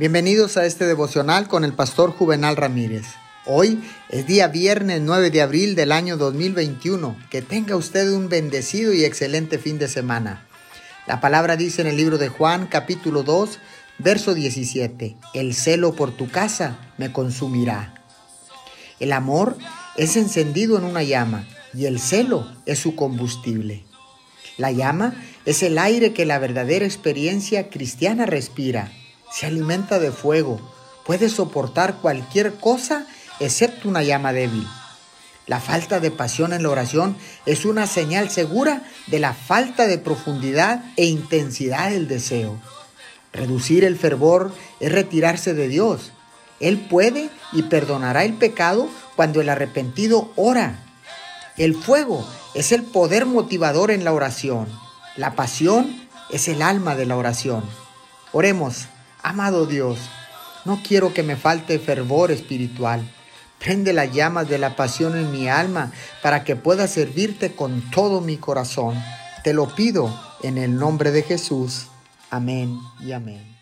Bienvenidos a este devocional con el pastor Juvenal Ramírez. Hoy es día viernes 9 de abril del año 2021. Que tenga usted un bendecido y excelente fin de semana. La palabra dice en el libro de Juan capítulo 2, verso 17, El celo por tu casa me consumirá. El amor es encendido en una llama y el celo es su combustible. La llama es el aire que la verdadera experiencia cristiana respira se alimenta de fuego, puede soportar cualquier cosa excepto una llama débil. La falta de pasión en la oración es una señal segura de la falta de profundidad e intensidad del deseo. Reducir el fervor es retirarse de Dios. Él puede y perdonará el pecado cuando el arrepentido ora. El fuego es el poder motivador en la oración. La pasión es el alma de la oración. Oremos. Amado Dios, no quiero que me falte fervor espiritual. Prende las llamas de la pasión en mi alma para que pueda servirte con todo mi corazón. Te lo pido en el nombre de Jesús. Amén y amén.